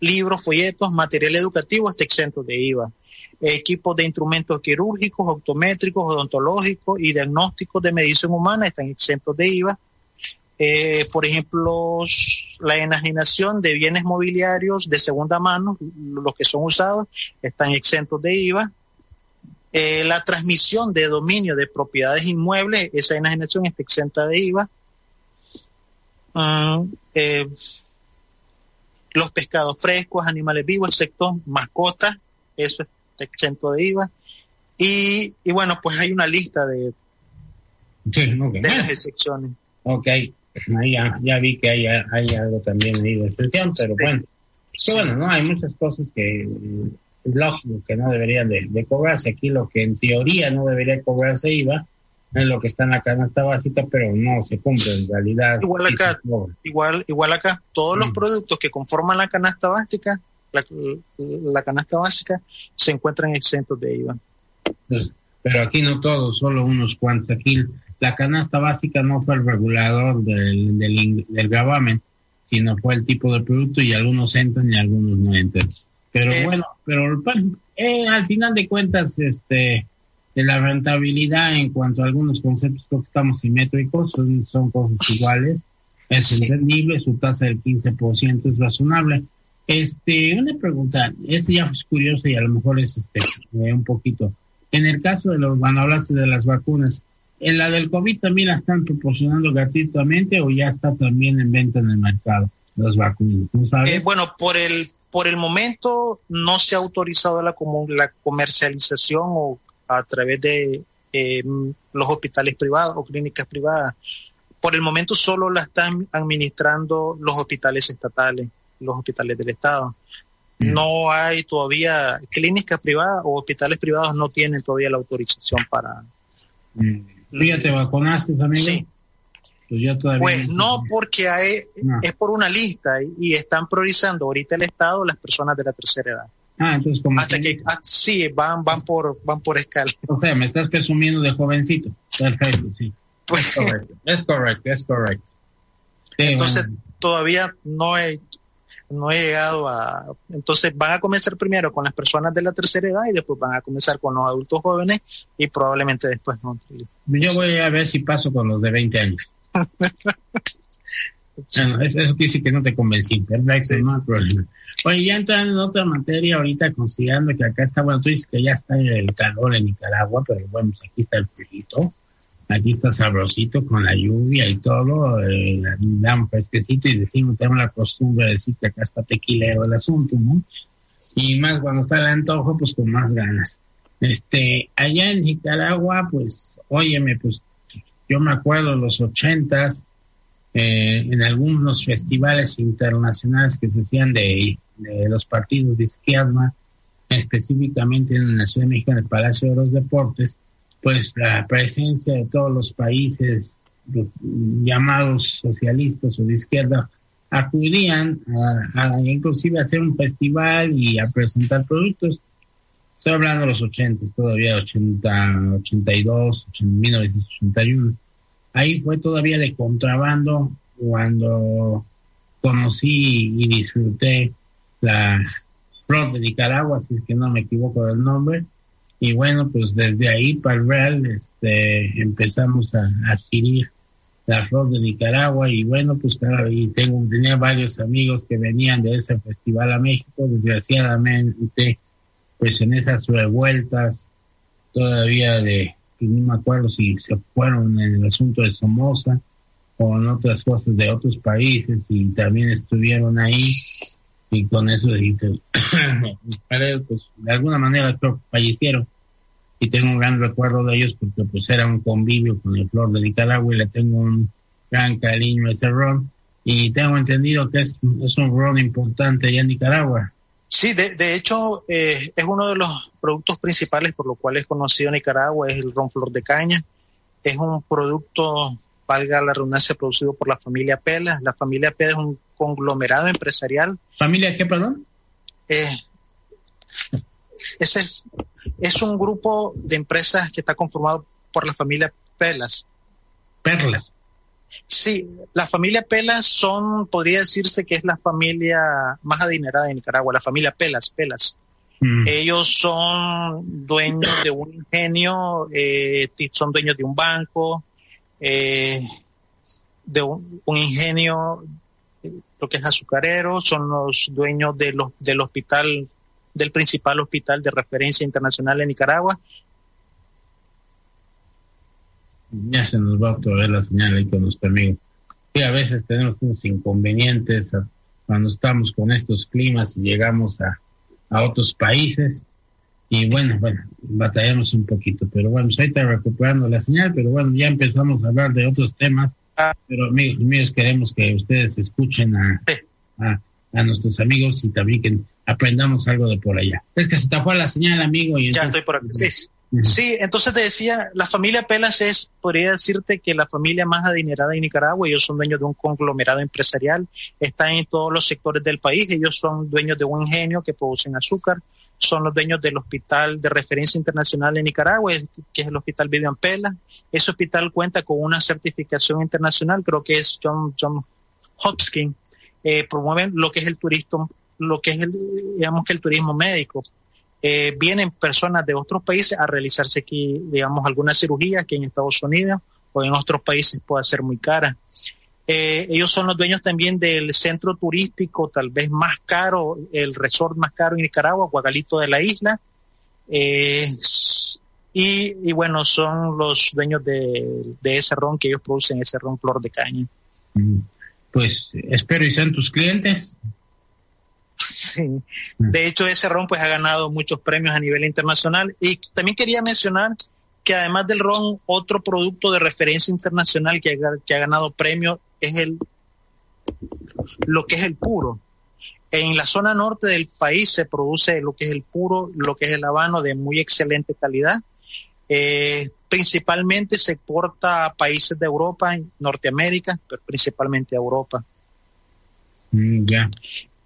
libros, folletos, material educativo está exento de IVA. Equipos de instrumentos quirúrgicos, optométricos, odontológicos y diagnósticos de medición humana están exentos de IVA. Eh, por ejemplo, la enajenación de bienes mobiliarios de segunda mano, los que son usados, están exentos de IVA. Eh, la transmisión de dominio de propiedades inmuebles, esa enajenación está exenta de IVA. Mm, eh, los pescados frescos, animales vivos, excepto mascotas, eso está exento de IVA. Y, bueno, pues hay una lista de, de las excepciones. Ok, ahí ya, vi que hay, hay algo también ahí de excepción, pero bueno. bueno, no, hay muchas cosas que lógico que no deberían de, cobrarse. Aquí lo que en teoría no debería cobrarse IVA es lo que está en la canasta básica, pero no se cumple en realidad. Igual acá, igual, igual acá, todos los mm. productos que conforman la canasta básica, la, canasta básica, se encuentran exentos de IVA. Pero aquí no todos, solo unos cuantos. Aquí la canasta básica no fue el regulador del, del, del gravamen, sino fue el tipo de producto y algunos entran y algunos no entran. Pero eh, bueno, pero eh, al final de cuentas, este, de la rentabilidad en cuanto a algunos conceptos que estamos simétricos, son, son cosas iguales, es entendible, su tasa del 15% es razonable. Este, una pregunta, este ya es curioso y a lo mejor es este, eh, un poquito. En el caso de los, cuando hablaste de las vacunas, ¿en la del COVID también la están proporcionando gratuitamente o ya está también en venta en el mercado las vacunas? ¿No sabes? bueno, por el por el momento no se ha autorizado la, como la comercialización o a través de eh, los hospitales privados o clínicas privadas. Por el momento solo la están administrando los hospitales estatales, los hospitales del Estado. Mm. No hay todavía clínicas privadas o hospitales privados no tienen todavía la autorización para. Mm. ¿Tú ya te vacunaste, amigo? Sí. Pues, pues no, porque hay, es por una lista y, están priorizando ahorita el Estado las personas de la tercera edad. Ah, entonces como Hasta que, ah, sí, van, van por, van por escala. O sea, me estás presumiendo de jovencito. Perfecto, sí. Pues, es correcto, es correcto, es correcto. entonces todavía no he, no he llegado a, entonces van a comenzar primero con las personas de la tercera edad y después van a comenzar con los adultos jóvenes y probablemente después no. Yo voy a ver si paso con los de 20 años bueno, eso, eso dice que no te convencí, perfecto, no hay problema. Oye, ya entrando en otra materia, ahorita considerando que acá está, bueno, tú dices que ya está el calor en Nicaragua, pero bueno, pues aquí está el frío, aquí está sabrosito con la lluvia y todo, eh, un fresquecito y decimos, tenemos la costumbre de decir que acá está tequilero el asunto, ¿no? Y más cuando está el antojo, pues con más ganas. Este, allá en Nicaragua, pues, óyeme, pues yo me acuerdo en los ochentas, eh, en algunos festivales internacionales que se hacían de, los partidos de izquierda, específicamente en la Ciudad de México, en el Palacio de los Deportes, pues la presencia de todos los países llamados socialistas o de izquierda acudían a, inclusive a hacer un festival y a presentar productos. Estoy hablando de los 80, todavía 80, 82, 1981. Ahí fue todavía de contrabando cuando conocí y disfruté la flor de Nicaragua, si es que no me equivoco del nombre. Y bueno, pues desde ahí para el Real este, empezamos a, adquirir la flor de Nicaragua y bueno, pues claro, y tengo, tenía varios amigos que venían de ese festival a México, desgraciadamente, pues en esas revueltas todavía de, no me acuerdo si se fueron en el asunto de Somoza o en otras cosas de otros países y también estuvieron ahí y con eso pues de alguna manera creo que fallecieron y tengo un gran recuerdo de ellos porque pues era un convivio con el flor de Nicaragua y le tengo un gran cariño a ese ron y tengo entendido que es, es un ron importante allá en Nicaragua. Sí, de, de hecho eh, es uno de los productos principales por los cuales es conocido Nicaragua, es el ron flor de caña. Es un producto, valga la redundancia, producido por la familia Pela. La familia Pela es un conglomerado empresarial. ¿Familia qué, perdón? Eh, ese es, es un grupo de empresas que está conformado por la familia Pelas. Perlas. Sí, la familia Pelas son, podría decirse que es la familia más adinerada de Nicaragua, la familia Pelas, Pelas. Mm. Ellos son dueños de un ingenio, eh, son dueños de un banco, eh, de un, un, ingenio, lo que es azucarero, son los dueños de los, del hospital del principal hospital de referencia internacional en Nicaragua. Ya se nos va a ver la señal ahí con nuestro amigo. Y a veces tenemos unos inconvenientes cuando estamos con estos climas y llegamos a, a otros países. Y bueno, bueno, batallamos un poquito, pero bueno, pues está recuperando la señal, pero bueno, ya empezamos a hablar de otros temas. Pero amigos míos, queremos que ustedes escuchen a, a, a nuestros amigos y también que aprendamos algo de por allá. Es que se tapó la señal, amigo. Y ya estoy por aquí. Sí. Sí, entonces te decía, la familia Pelas es, podría decirte que la familia más adinerada de Nicaragua, ellos son dueños de un conglomerado empresarial, están en todos los sectores del país, ellos son dueños de un ingenio que producen azúcar, son los dueños del hospital de referencia internacional en Nicaragua, que es el Hospital Vivian Pela. Ese hospital cuenta con una certificación internacional, creo que es John, John Hopkins, eh, promueven lo que es el turismo, lo que es el, digamos que el turismo médico. Eh, vienen personas de otros países a realizarse aquí, digamos, alguna cirugía que en Estados Unidos o en otros países puede ser muy cara. Eh, ellos son los dueños también del centro turístico, tal vez más caro, el resort más caro en Nicaragua, Guagalito de la isla. Eh, y, bueno, son los dueños de, de, ese ron que ellos producen, ese ron flor de caña. Mm. Pues espero y sean tus clientes. Sí. Mm. De hecho, ese ron pues ha ganado muchos premios a nivel internacional. Y también quería mencionar que además del ron, otro producto de referencia internacional que ha, que ha ganado premios es el lo que es el puro. En la zona norte del país se produce lo que es el puro, lo que es el habano de muy excelente calidad. Eh, principalmente se exporta a países de Europa, Norteamérica, pero principalmente a Europa. Mm, ya.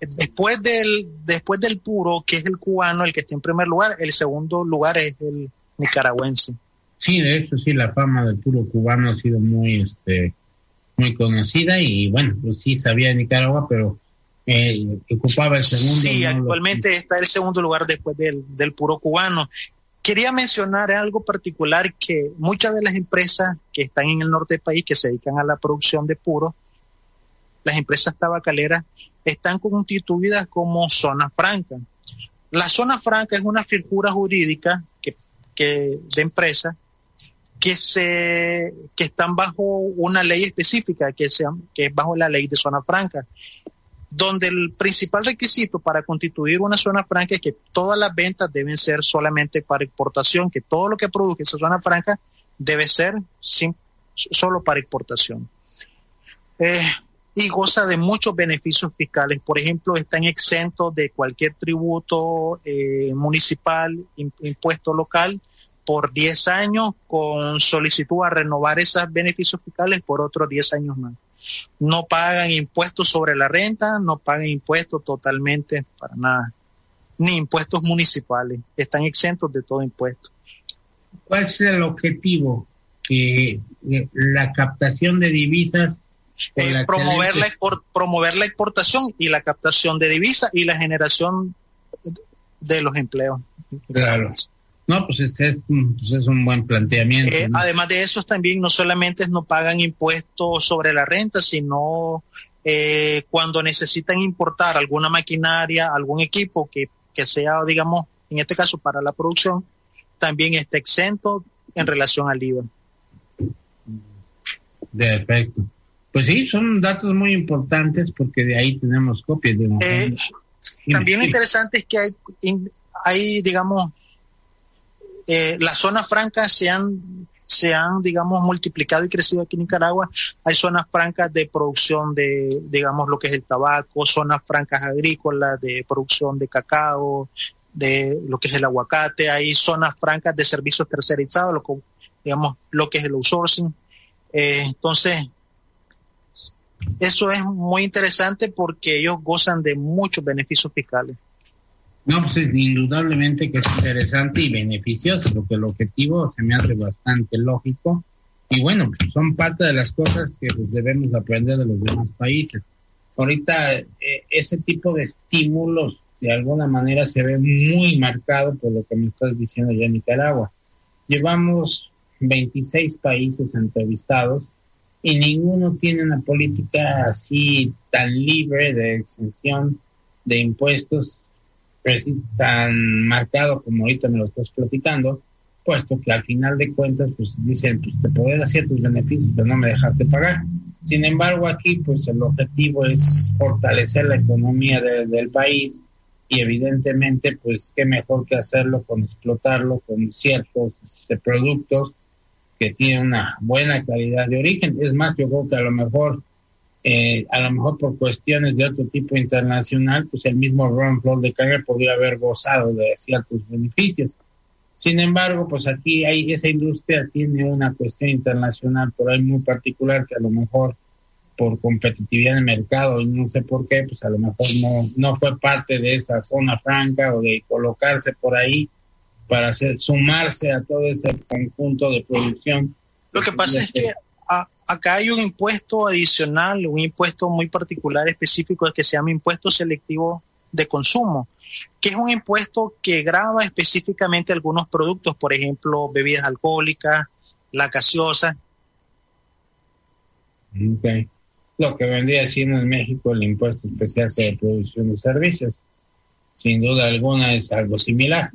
Después del, después del puro, que es el cubano, el que está en primer lugar, el segundo lugar es el nicaragüense. Sí, de hecho, sí, la fama del puro cubano ha sido muy, este, muy conocida y bueno, pues sí sabía de Nicaragua, pero eh, ocupaba el segundo. Sí, actualmente está el segundo lugar después del, del puro cubano. Quería mencionar algo particular que muchas de las empresas que están en el norte del país, que se dedican a la producción de puro, las empresas tabacaleras están constituidas como zona franca. La zona franca es una figura jurídica que, que de empresas que se que están bajo una ley específica que se, que es bajo la ley de zona franca donde el principal requisito para constituir una zona franca es que todas las ventas deben ser solamente para exportación, que todo lo que produce esa zona franca debe ser sin, solo para exportación. Eh, y goza de muchos beneficios fiscales. Por ejemplo, están exentos de cualquier tributo eh, municipal, impuesto local, por 10 años con solicitud a renovar esos beneficios fiscales por otros 10 años más. No pagan impuestos sobre la renta, no pagan impuestos totalmente para nada. ni impuestos municipales, están exentos de todo impuesto. ¿Cuál es el objetivo? Que la captación de divisas eh, promover, la promover la exportación y la captación de divisas y la generación de los empleos. Claro. No, pues este es, pues es un buen planteamiento. Eh, además de eso, también no solamente no pagan impuestos sobre la renta, sino eh, cuando necesitan importar alguna maquinaria, algún equipo que, que sea, digamos, en este caso para la producción, también está exento en relación al IVA. Perfecto. Pues sí, son datos muy importantes porque de ahí tenemos copias. De eh, también lo interesante es que hay, hay digamos, eh, las zonas francas se han, se han, digamos, multiplicado y crecido aquí en Nicaragua. Hay zonas francas de producción de, digamos, lo que es el tabaco, zonas francas agrícolas de producción de cacao, de lo que es el aguacate. Hay zonas francas de servicios tercerizados, lo que, digamos, lo que es el outsourcing. Eh, entonces, eso es muy interesante porque ellos gozan de muchos beneficios fiscales. No, pues indudablemente que es interesante y beneficioso, porque el objetivo se me hace bastante lógico. Y bueno, son parte de las cosas que pues, debemos aprender de los demás países. Ahorita eh, ese tipo de estímulos de alguna manera se ve muy marcado por lo que me estás diciendo ya Nicaragua. Llevamos 26 países entrevistados y ninguno tiene una política así tan libre de exención de impuestos, pues, tan marcado como ahorita me lo estás platicando, puesto que al final de cuentas pues dicen, pues te puedo dar ciertos beneficios, pero no me dejaste pagar. Sin embargo, aquí pues el objetivo es fortalecer la economía del país y evidentemente pues qué mejor que hacerlo con explotarlo con ciertos este, productos que tiene una buena calidad de origen. Es más, yo creo que a lo mejor, eh, a lo mejor por cuestiones de otro tipo internacional, pues el mismo Ron Floyd de Carga podría haber gozado de ciertos beneficios. Sin embargo, pues aquí hay esa industria tiene una cuestión internacional por ahí muy particular que a lo mejor por competitividad en mercado y no sé por qué, pues a lo mejor no, no fue parte de esa zona franca o de colocarse por ahí para hacer, sumarse a todo ese conjunto de producción. Lo que pasa es que acá hay un impuesto adicional, un impuesto muy particular específico que se llama impuesto selectivo de consumo, que es un impuesto que grava específicamente algunos productos, por ejemplo, bebidas alcohólicas, la gaseosa. Okay. Lo que vendría siendo en México el impuesto especial de producción de servicios. Sin duda alguna es algo similar.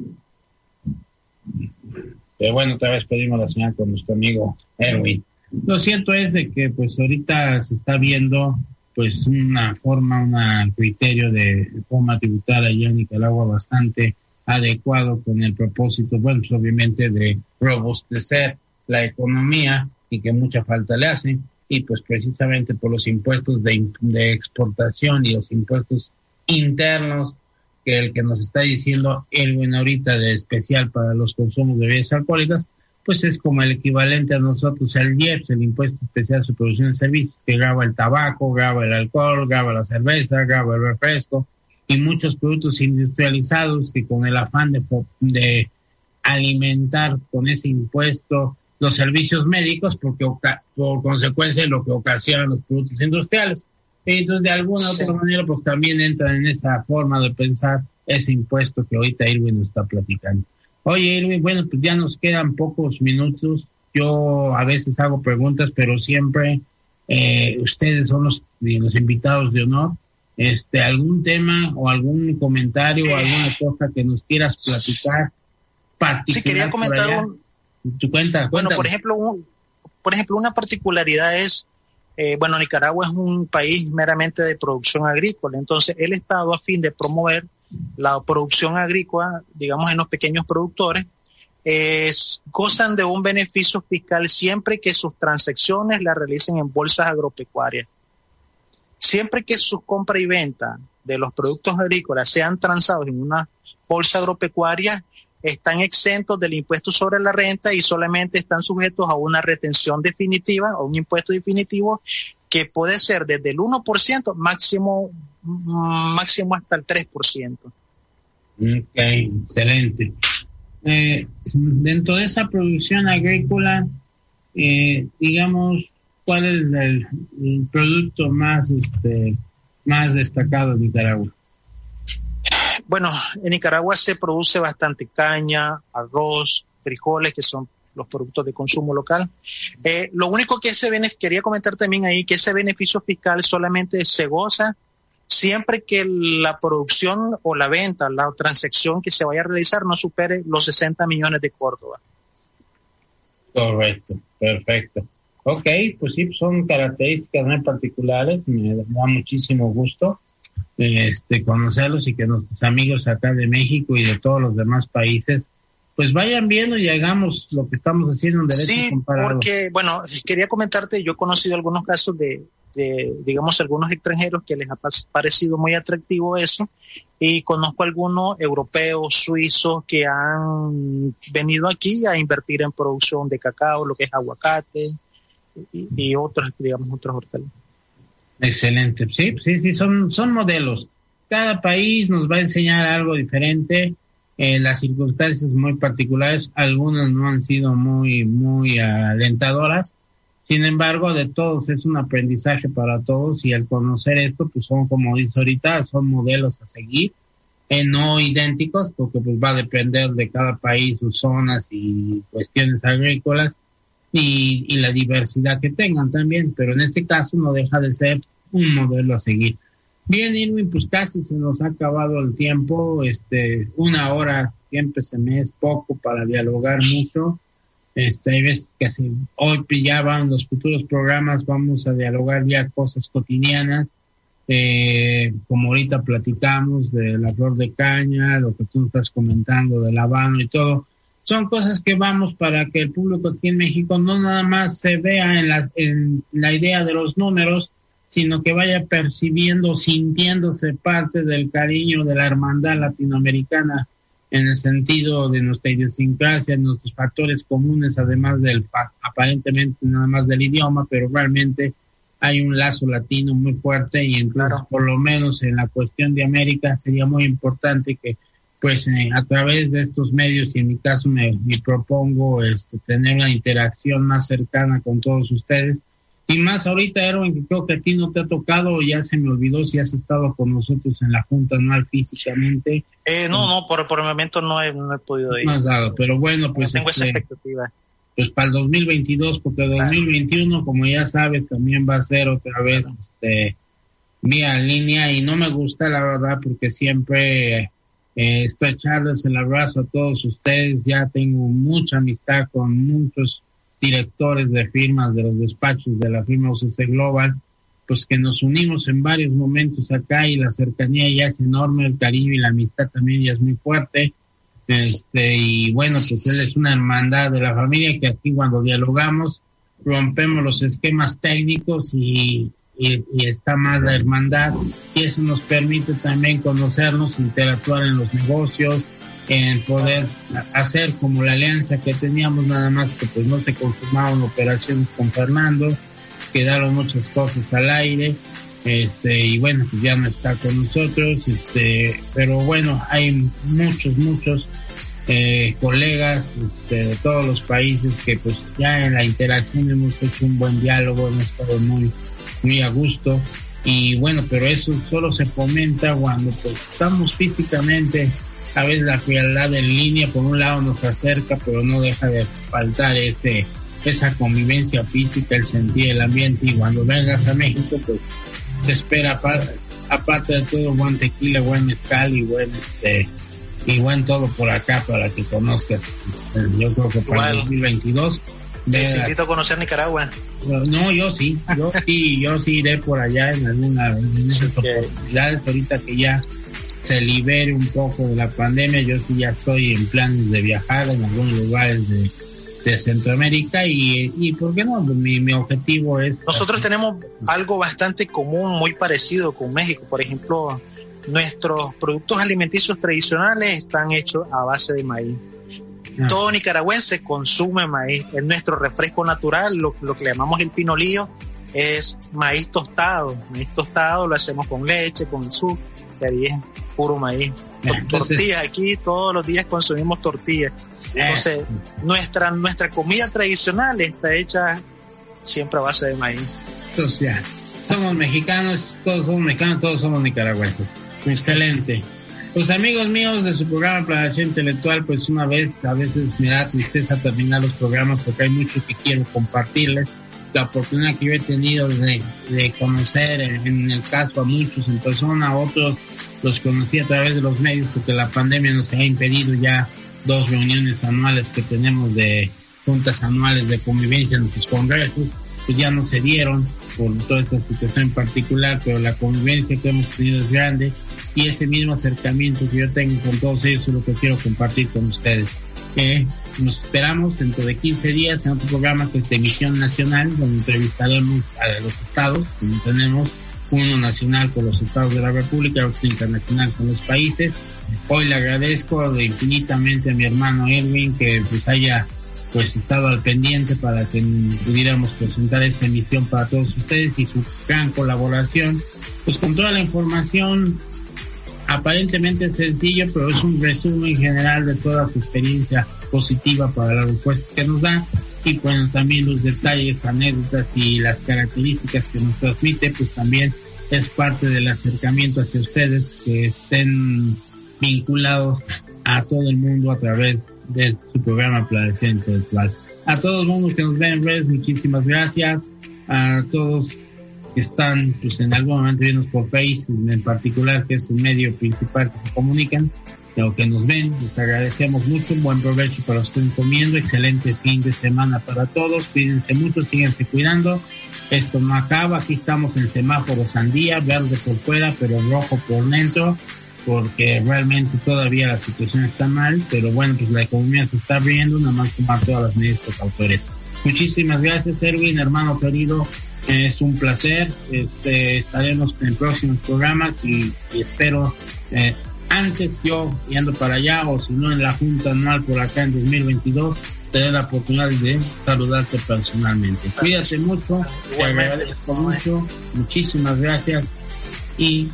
Pero bueno, otra vez pedimos la señal con nuestro amigo Erwin. Lo cierto es de que pues ahorita se está viendo pues una forma, un criterio de forma tributaria allá en Nicaragua bastante adecuado con el propósito, bueno, pues obviamente de robustecer la economía y que mucha falta le hace, y pues precisamente por los impuestos de, de exportación y los impuestos internos que el que nos está diciendo el buen ahorita de especial para los consumos de bebidas alcohólicas, pues es como el equivalente a nosotros al IEPS, el impuesto especial sobre producción de servicios, que graba el tabaco, graba el alcohol, graba la cerveza, graba el refresco y muchos productos industrializados que con el afán de, de alimentar con ese impuesto los servicios médicos, porque por consecuencia lo que ocasionan los productos industriales. Entonces, de alguna u otra manera, pues también entra en esa forma de pensar ese impuesto que ahorita Irwin está platicando. Oye, Irwin, bueno, pues ya nos quedan pocos minutos. Yo a veces hago preguntas, pero siempre eh, ustedes son los, los invitados de honor. Este, algún tema o algún comentario o alguna cosa que nos quieras platicar. Sí, quería comentar un. Tu cuenta. Bueno, por ejemplo, por ejemplo, una particularidad es eh, bueno, Nicaragua es un país meramente de producción agrícola, entonces el Estado a fin de promover la producción agrícola, digamos en los pequeños productores, gozan de un beneficio fiscal siempre que sus transacciones las realicen en bolsas agropecuarias. Siempre que su compra y venta de los productos agrícolas sean transados en una bolsa agropecuaria, están exentos del impuesto sobre la renta y solamente están sujetos a una retención definitiva o un impuesto definitivo que puede ser desde el 1% máximo, máximo hasta el 3%. Ok, excelente. Eh, dentro de esa producción agrícola, eh, digamos, ¿cuál es el, producto más, este, más destacado en Nicaragua? Bueno, en Nicaragua se produce bastante caña, arroz, frijoles, que son los productos de consumo local. Eh, lo único que ese quería comentar también ahí, que ese beneficio fiscal solamente se goza siempre que la producción o la venta, la transacción que se vaya a realizar no supere los 60 millones de Córdoba. Correcto, perfecto. Ok, pues sí, son características muy particulares, me da muchísimo gusto este, conocerlos y que nuestros amigos acá de México y de todos los demás países pues vayan viendo y hagamos lo que estamos haciendo en derecho sí, porque, bueno, quería comentarte, yo he conocido algunos casos de, digamos, algunos extranjeros que les ha parecido muy atractivo eso, y conozco algunos europeos, suizos, que han venido aquí a invertir en producción de cacao, lo que es aguacate, y, otros, digamos, otros hortalizas. Excelente, sí, sí, sí, son, son modelos. Cada país nos va a enseñar algo diferente en las circunstancias muy particulares, algunas no han sido muy, muy alentadoras. Sin embargo, de todos es un aprendizaje para todos y al conocer esto, pues son, como dice ahorita, son modelos a seguir, eh, no idénticos, porque pues va a depender de cada país, sus zonas y cuestiones agrícolas y, la diversidad que tengan también, pero en este caso no deja de ser un modelo a seguir. Bien, Irwin, pues casi se nos ha acabado el tiempo. Este, una hora siempre se me es poco para dialogar mucho. Este, hay veces que así, hoy van los futuros programas, vamos a dialogar ya cosas cotidianas, eh, como ahorita platicamos de la flor de caña, lo que tú estás comentando del habano y todo. Son cosas que vamos para que el público aquí en México no nada más se vea en la, en la idea de los números, sino que vaya percibiendo, sintiéndose parte del cariño de la hermandad latinoamericana en el sentido de nuestra idiosincrasia, nuestros factores comunes, además del aparentemente nada más del idioma, pero realmente hay un lazo latino muy fuerte y entonces por lo menos en la cuestión de América sería muy importante que pues eh, a través de estos medios y en mi caso me, me propongo este, tener una interacción más cercana con todos ustedes y más ahorita, Erwin, que creo que a ti no te ha tocado, ya se me olvidó si has estado con nosotros en la Junta Anual físicamente. Eh, no, no, por, por el momento no he, no he podido ir. No has dado, pero bueno, pues. tengo esa este, expectativa. Pues para el 2022, porque el 2021, como ya sabes, también va a ser otra vez este vía línea y no me gusta, la verdad, porque siempre eh, estoy echarles el abrazo a todos ustedes. Ya tengo mucha amistad con muchos directores de firmas de los despachos de la firma UCC Global, pues que nos unimos en varios momentos acá y la cercanía ya es enorme, el cariño y la amistad también ya es muy fuerte. Este, y bueno, pues él es una hermandad de la familia que aquí cuando dialogamos rompemos los esquemas técnicos y, y, está más la hermandad y eso nos permite también conocernos, interactuar en los negocios, en poder hacer como la alianza que teníamos nada más que pues no se consumaban operaciones con Fernando, quedaron muchas cosas al aire, este, y bueno, pues ya no está con nosotros, este, pero bueno, hay muchos, muchos eh, colegas este, de todos los países que pues ya en la interacción hemos hecho un buen diálogo, hemos estado muy, muy a gusto. Y bueno, pero eso solo se fomenta cuando pues estamos físicamente a veces la frialdad en línea por un lado nos acerca, pero no deja de faltar ese esa convivencia física, el sentir el ambiente. Y cuando vengas a México pues te espera aparte de todo buen tequila, buen mezcal y buen este y buen todo por acá para que conozcas. Yo creo que para el 2022 te invito a conocer Nicaragua. No, yo sí, yo sí, yo sí iré por allá en alguna en esas oportunidades ahorita que ya se libere un poco de la pandemia. Yo sí ya estoy en planes de viajar en algunos lugares de, Centroamérica y, y, ¿por qué no? Mi, mi objetivo es... Nosotros tenemos algo bastante común, muy parecido con México. Por ejemplo, nuestros productos alimenticios tradicionales están hechos a base de maíz. Todo nicaragüense consume maíz. Es nuestro refresco natural, lo, lo que le llamamos el pinolillo, es maíz tostado. Maíz tostado lo hacemos con leche, con azúcar. Y puro maíz. tortillas aquí, todos los días consumimos tortillas. Entonces, nuestra, nuestra comida tradicional está hecha siempre a base de maíz. Entonces, somos mexicanos, todos somos mexicanos, todos somos nicaragüenses. Excelente. Pues amigos míos de su programa Planación Intelectual, pues una vez, a veces me da tristeza terminar los programas porque hay mucho que quiero compartirles. La oportunidad que yo he tenido de, de conocer en, el caso a muchos en persona, otros los conocí a través de los medios porque la pandemia nos ha impedido ya dos reuniones anuales que tenemos de juntas anuales de convivencia en nuestros congresos pues ya no se dieron por toda esta situación en particular, pero la convivencia que hemos tenido es grande y ese mismo acercamiento que yo tengo con todos ellos es lo que quiero compartir con ustedes. Eh, nos esperamos dentro de 15 días en otro programa que es de emisión nacional, donde entrevistaremos a los estados, como tenemos uno nacional con los estados de la República, otro internacional con los países. Hoy le agradezco infinitamente a mi hermano Erwin que pues haya pues estado al pendiente para que pudiéramos presentar esta emisión para todos ustedes y su gran colaboración, pues con toda la información aparentemente sencillo, pero es un resumen general de toda su experiencia positiva para las respuestas que nos da y bueno, también los detalles, anécdotas y las características que nos transmite, pues también es parte del acercamiento hacia ustedes que estén vinculados a todo el mundo a través de su programa Planeación Intelectual. A todos los que nos ven en redes, muchísimas gracias. A todos que están pues, en algún momento viendo por Facebook en particular, que es el medio principal que se comunican, o que nos ven, les agradecemos mucho. Un buen provecho para los que comiendo. Excelente fin de semana para todos. Cuídense mucho, síguense cuidando. Esto no acaba. Aquí estamos en semáforo sandía, verde por fuera, pero rojo por dentro porque realmente todavía la situación está mal, pero bueno, pues la economía se está abriendo, nada más tomar todas las medidas precautorias. Muchísimas gracias, Erwin, hermano querido. Es un placer. Este, estaremos en próximos programas y, espero eh, antes yo yendo para allá o si no en la Junta Anual por acá en 2022 tener la oportunidad de saludarte personalmente. Cuídate mucho, te agradezco mucho, muchísimas gracias y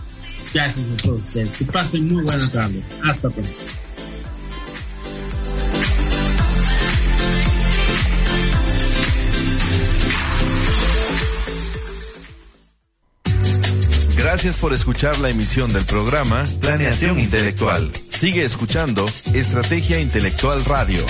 Gracias a. Que pasen muy buena tarde. Hasta pronto. Gracias por escuchar la emisión del programa Planeación Intelectual. Sigue escuchando Estrategia Intelectual Radio.